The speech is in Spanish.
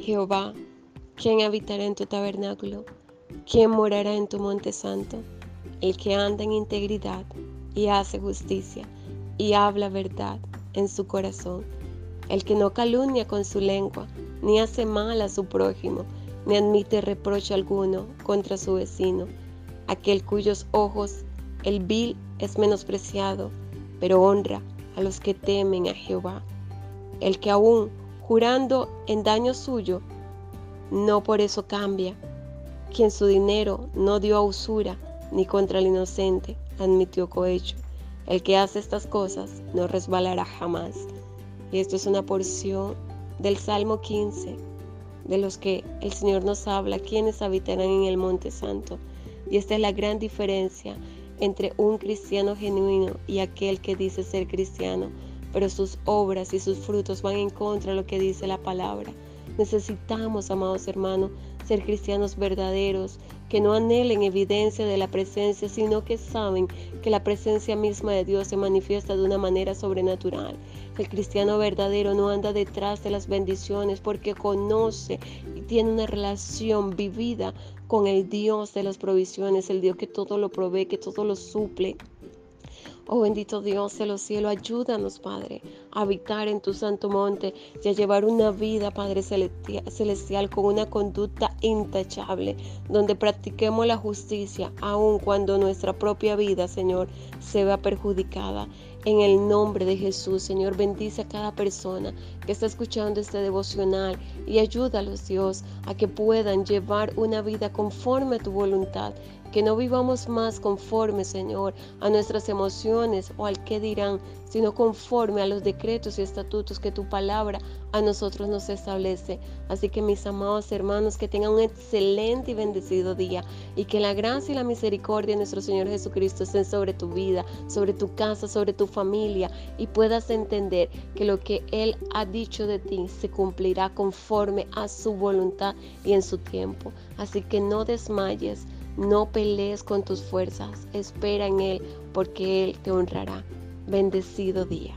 Jehová, ¿quién habitará en tu tabernáculo? ¿Quién morará en tu monte santo? El que anda en integridad y hace justicia y habla verdad en su corazón. El que no calumnia con su lengua, ni hace mal a su prójimo, ni admite reproche alguno contra su vecino. Aquel cuyos ojos el vil es menospreciado, pero honra a los que temen a Jehová. El que aún jurando en daño suyo, no por eso cambia. Quien su dinero no dio a usura, ni contra el inocente admitió cohecho. El que hace estas cosas no resbalará jamás. Y esto es una porción del Salmo 15, de los que el Señor nos habla, quienes habitarán en el Monte Santo. Y esta es la gran diferencia entre un cristiano genuino y aquel que dice ser cristiano pero sus obras y sus frutos van en contra de lo que dice la palabra. Necesitamos, amados hermanos, ser cristianos verdaderos, que no anhelen evidencia de la presencia, sino que saben que la presencia misma de Dios se manifiesta de una manera sobrenatural. El cristiano verdadero no anda detrás de las bendiciones porque conoce y tiene una relación vivida con el Dios de las provisiones, el Dios que todo lo provee, que todo lo suple. Oh bendito Dios de los cielos, ayúdanos, Padre, a habitar en tu santo monte y a llevar una vida, Padre celestial, con una conducta intachable, donde practiquemos la justicia, aun cuando nuestra propia vida, Señor, se vea perjudicada. En el nombre de Jesús, Señor, bendice a cada persona que está escuchando este devocional y ayúdalos, Dios, a que puedan llevar una vida conforme a tu voluntad que no vivamos más conforme, Señor, a nuestras emociones o al que dirán, sino conforme a los decretos y estatutos que tu palabra a nosotros nos establece. Así que mis amados hermanos, que tengan un excelente y bendecido día y que la gracia y la misericordia de nuestro Señor Jesucristo estén sobre tu vida, sobre tu casa, sobre tu familia y puedas entender que lo que Él ha dicho de ti se cumplirá conforme a su voluntad y en su tiempo. Así que no desmayes no pelees con tus fuerzas, espera en Él porque Él te honrará. Bendecido día.